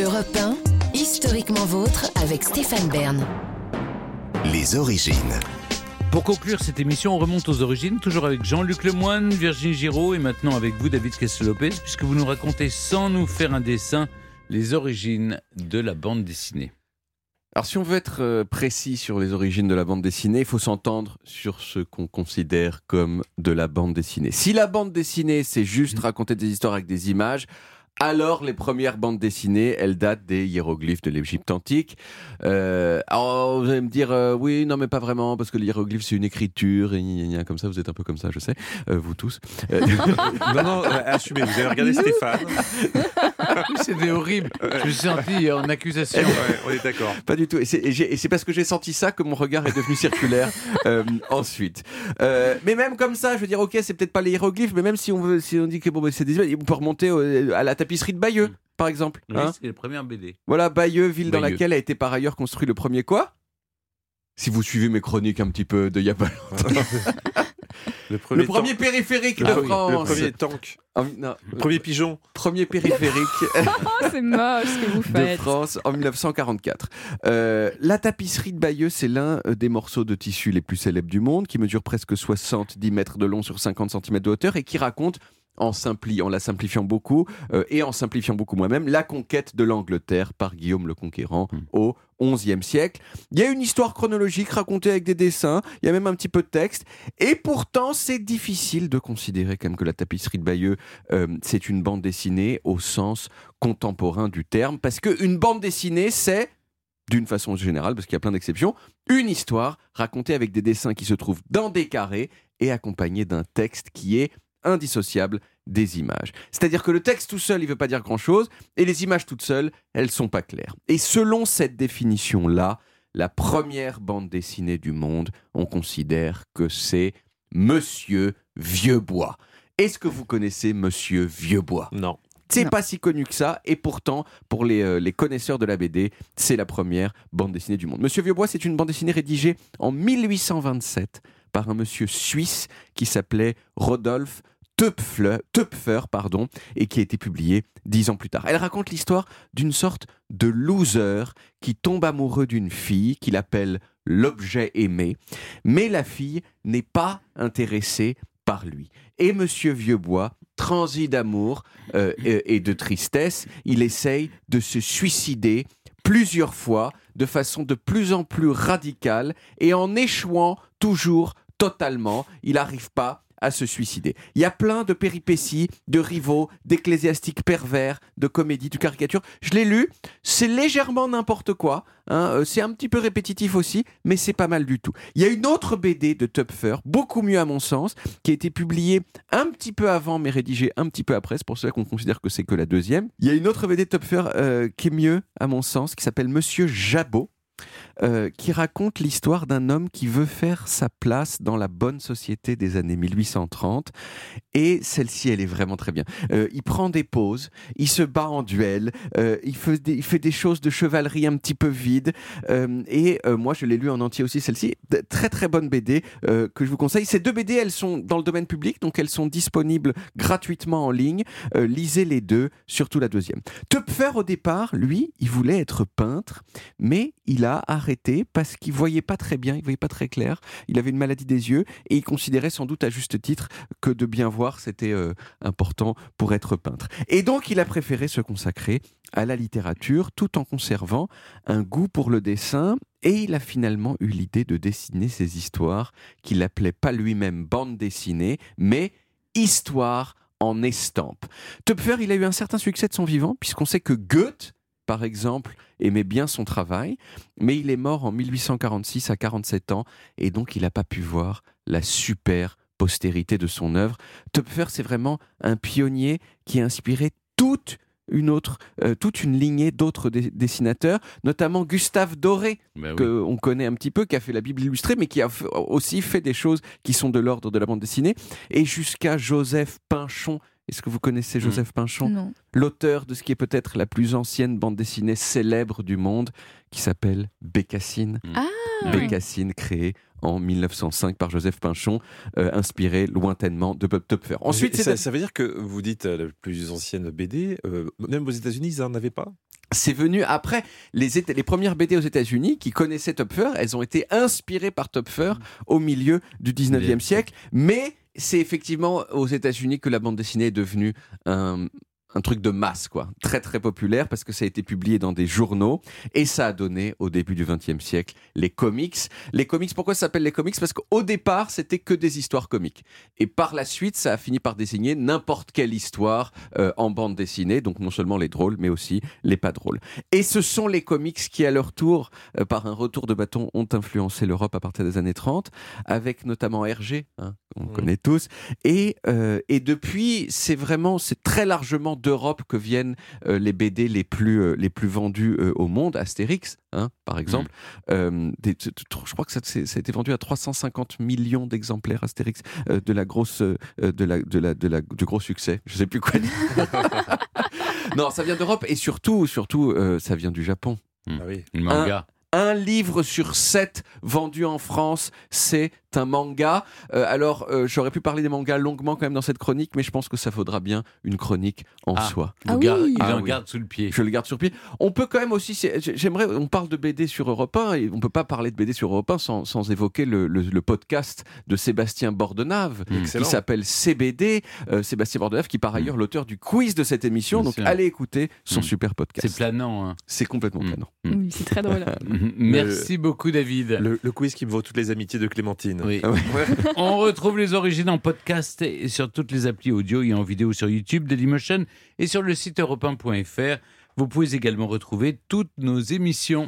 Europe 1, historiquement vôtre avec Stéphane Bern. Les origines. Pour conclure cette émission, on remonte aux origines, toujours avec Jean-Luc Lemoine, Virginie Giraud et maintenant avec vous, David Castel-Lopez, puisque vous nous racontez sans nous faire un dessin les origines de la bande dessinée. Alors si on veut être euh, précis sur les origines de la bande dessinée, il faut s'entendre sur ce qu'on considère comme de la bande dessinée. Si la bande dessinée, c'est juste raconter des histoires avec des images, alors les premières bandes dessinées, elles datent des hiéroglyphes de l'Égypte antique. Euh, alors vous allez me dire, euh, oui, non mais pas vraiment, parce que l'hiéroglyphe c'est une écriture, et gna, gna, gna, comme ça, vous êtes un peu comme ça, je sais, euh, vous tous. Euh, Non, non, euh, assumez, vous avez regardé Stéphane. C'était horrible. Je me suis senti en accusation. Ouais, on est d'accord. Pas du tout. Et c'est- parce que j'ai senti ça que mon regard est devenu circulaire euh, ensuite. Euh, mais même comme ça, je veux dire, ok, c'est peut-être pas les hiéroglyphes, mais même si on veut, si on dit que bon, c'est des images, on peut remonter au- à la tapisserie de Bayeux, par exemple. Oui, hein. c'est la première BD. voilà, Bayeux, ville dans laquelle a été par ailleurs construit le premier quoi? Si vous suivez mes chroniques un petit peu de il y a pas longtemps. Le premier, Le premier tank- périphérique le, de France. le premier tank, En- non, le premier pigeon. premier périphérique. Oh, c'est moche ce que vous de faites. France en 1944. Euh, la tapisserie de Bayeux, c'est l'un euh, des morceaux de tissu les plus célèbres du monde, qui mesure presque 70 mètres de long sur 50 cm de hauteur et qui raconte en, simpli- en la simplifiant beaucoup euh, et en simplifiant beaucoup moi-même, la conquête de l'Angleterre par Guillaume le Conquérant Mm. au XIe siècle. Il y a une histoire chronologique racontée avec des dessins, il y a même un petit peu de texte, et pourtant c'est difficile de considérer quand même que la tapisserie de Bayeux, euh, c'est une bande dessinée au sens contemporain du terme, parce qu'une bande dessinée, c'est, d'une façon générale, parce qu'il y a plein d'exceptions, une histoire racontée avec des dessins qui se trouvent dans des carrés et accompagnée d'un texte qui est indissociable des images. C'est-à-dire que le texte tout seul, il ne veut pas dire grand-chose, et les images toutes seules, elles sont pas claires. Et selon cette définition-là, la première bande dessinée du monde, on considère que c'est Monsieur Vieuxbois. Est-ce que vous connaissez Monsieur Vieuxbois? Non. c'est pas si connu que ça, et pourtant, pour les, euh, les connaisseurs de la BD, c'est la première bande dessinée du monde. Monsieur Vieuxbois, c'est une bande dessinée rédigée en 1827 par un monsieur suisse qui s'appelait Rodolphe Töpfer, pardon, et qui a été publiée dix ans plus tard. Elle raconte l'histoire d'une sorte de loser qui tombe amoureux d'une fille qu'il appelle l'objet aimé, mais la fille n'est pas intéressée par lui. Et Monsieur Vieuxbois, transi d'amour euh, et de tristesse, il essaye de se suicider plusieurs fois, de façon de plus en plus radicale, et en échouant toujours totalement, il n'arrive pas à se suicider. Il y a plein de péripéties, de rivaux, d'ecclésiastiques pervers, de comédies, de caricatures. Je l'ai lu, c'est légèrement n'importe quoi, hein, euh, c'est un petit peu répétitif aussi, mais c'est pas mal du tout. Il y a une autre BD de Tupfer, beaucoup mieux à mon sens, qui a été publiée un petit peu avant, mais rédigée un petit peu après, c'est pour cela qu'on considère que c'est que la deuxième. Il y a une autre BD de Tupfer euh, qui est mieux à mon sens, qui s'appelle Monsieur Jabot. Euh, qui raconte l'histoire d'un homme qui veut faire sa place dans la bonne société des années 1830. Et celle-ci, elle est vraiment très bien. Euh, il prend des pauses, il se bat en duel, euh, il, fait des, choses de chevalerie un petit peu vides. et moi, je l'ai lu en entier aussi, celle-ci. Très très bonne BD que je vous conseille. Ces deux BD, elles sont dans le domaine public, donc elles sont disponibles gratuitement en ligne. Lisez les deux, surtout la deuxième. Töpfer, au départ, lui, il voulait être peintre, mais il a arrêté parce qu'il voyait pas très bien, il voyait pas très clair. Il avait une maladie des yeux et il considérait sans doute à juste titre que de bien voir, c'était euh, important pour être peintre. Et donc, il a préféré se consacrer à la littérature tout en conservant un goût pour le dessin et il a finalement eu l'idée de dessiner ses histoires qu'il appelait pas lui-même bande dessinée, mais histoire en estampe. Töpfer, il a eu un certain succès de son vivant, puisqu'on sait que Goethe, par exemple, aimait bien son travail, mais il est mort en 1846 à 47 ans, et donc il n'a pas pu voir la super postérité de son œuvre. Töpfer, c'est vraiment un pionnier qui a inspiré toute une autre, euh, toute une lignée d'autres dessinateurs, notamment Gustave Doré, oui. qu'on connaît un petit peu, qui a fait la Bible illustrée, mais qui a aussi fait des choses qui sont de l'ordre de la bande dessinée, et jusqu'à Joseph Pinchon. Est-ce que vous connaissez Joseph Pinchon Non. L'auteur de ce qui est peut-être la plus ancienne bande dessinée célèbre du monde, qui s'appelle Bécassine. Ah, Bécassine, créée en 1905 par Joseph Pinchon, euh, inspiré lointainement de Bob Topfer. Ensuite, ça, ça veut dire que vous dites euh, la plus ancienne BD, euh, même aux États-Unis, ils n'en avaient pas? C'est venu après les, les premières BD aux États-Unis qui connaissaient Topfer. Elles ont été inspirées par Topfer au milieu du 19e Bien. siècle. Mais c'est effectivement aux États-Unis que la bande dessinée est devenue un, truc de masse, quoi. Très, très populaire parce que ça a été publié dans des journaux et ça a donné au début du 20e siècle les comics. Les comics, pourquoi ça s'appelle les comics? Parce qu'au départ, c'était que des histoires comiques. Et par la suite, ça a fini par désigner n'importe quelle histoire euh, en bande dessinée, donc non seulement les drôles, mais aussi les pas drôles. Et ce sont les comics qui, à leur tour, euh, par un retour de bâton, ont influencé l'Europe à partir des années 30, avec notamment Hergé, hein, qu'on Mhm. connaît tous. Et, euh, et depuis, c'est vraiment, c'est très largement d'Europe que viennent euh, les BD les plus, euh, les plus vendus euh, au monde. Astérix, hein, par exemple. Euh, des- t- t- je crois que ça, c'est- ça a été vendu à 350 millions d'exemplaires Astérix euh, de la grosse, euh, de la, de la, de la, du gros succès. Je sais plus quoi dire. non, ça vient d'Europe et surtout, surtout, euh, ça vient du Japon. Ah oui. Le manga. Un livre sur sept vendu en France, c'est un manga. Euh, alors, euh, j'aurais pu parler des mangas longuement quand même dans cette chronique, mais je pense que ça faudra bien une chronique en Ah. soi. Il Ah garde- oui. il Ah en oui. garde sous le pied. Je le garde sur pied. On peut quand même aussi, c'est- j'aimerais, on parle de BD sur Europe 1 et on peut pas parler de BD sur Europe 1 sans, sans évoquer le, le- le podcast de Sébastien Bordenave qui Excellent. s'appelle CBD. Euh, Sébastien Bordenave qui est par ailleurs l'auteur du quiz de cette émission. Bien Donc sûr. allez écouter son Mm. super C'est podcast. planant. hein. C'est complètement Mm. planant. Oui, c'est très drôle. Merci beaucoup, David. Le, le quiz qui me vaut toutes les amitiés de Clémentine. Oui. Ah. On retrouve les origines en podcast et sur toutes les applis audio et en vidéo sur YouTube, Dailymotion et sur le site europe1.fr. Vous pouvez également retrouver toutes nos émissions.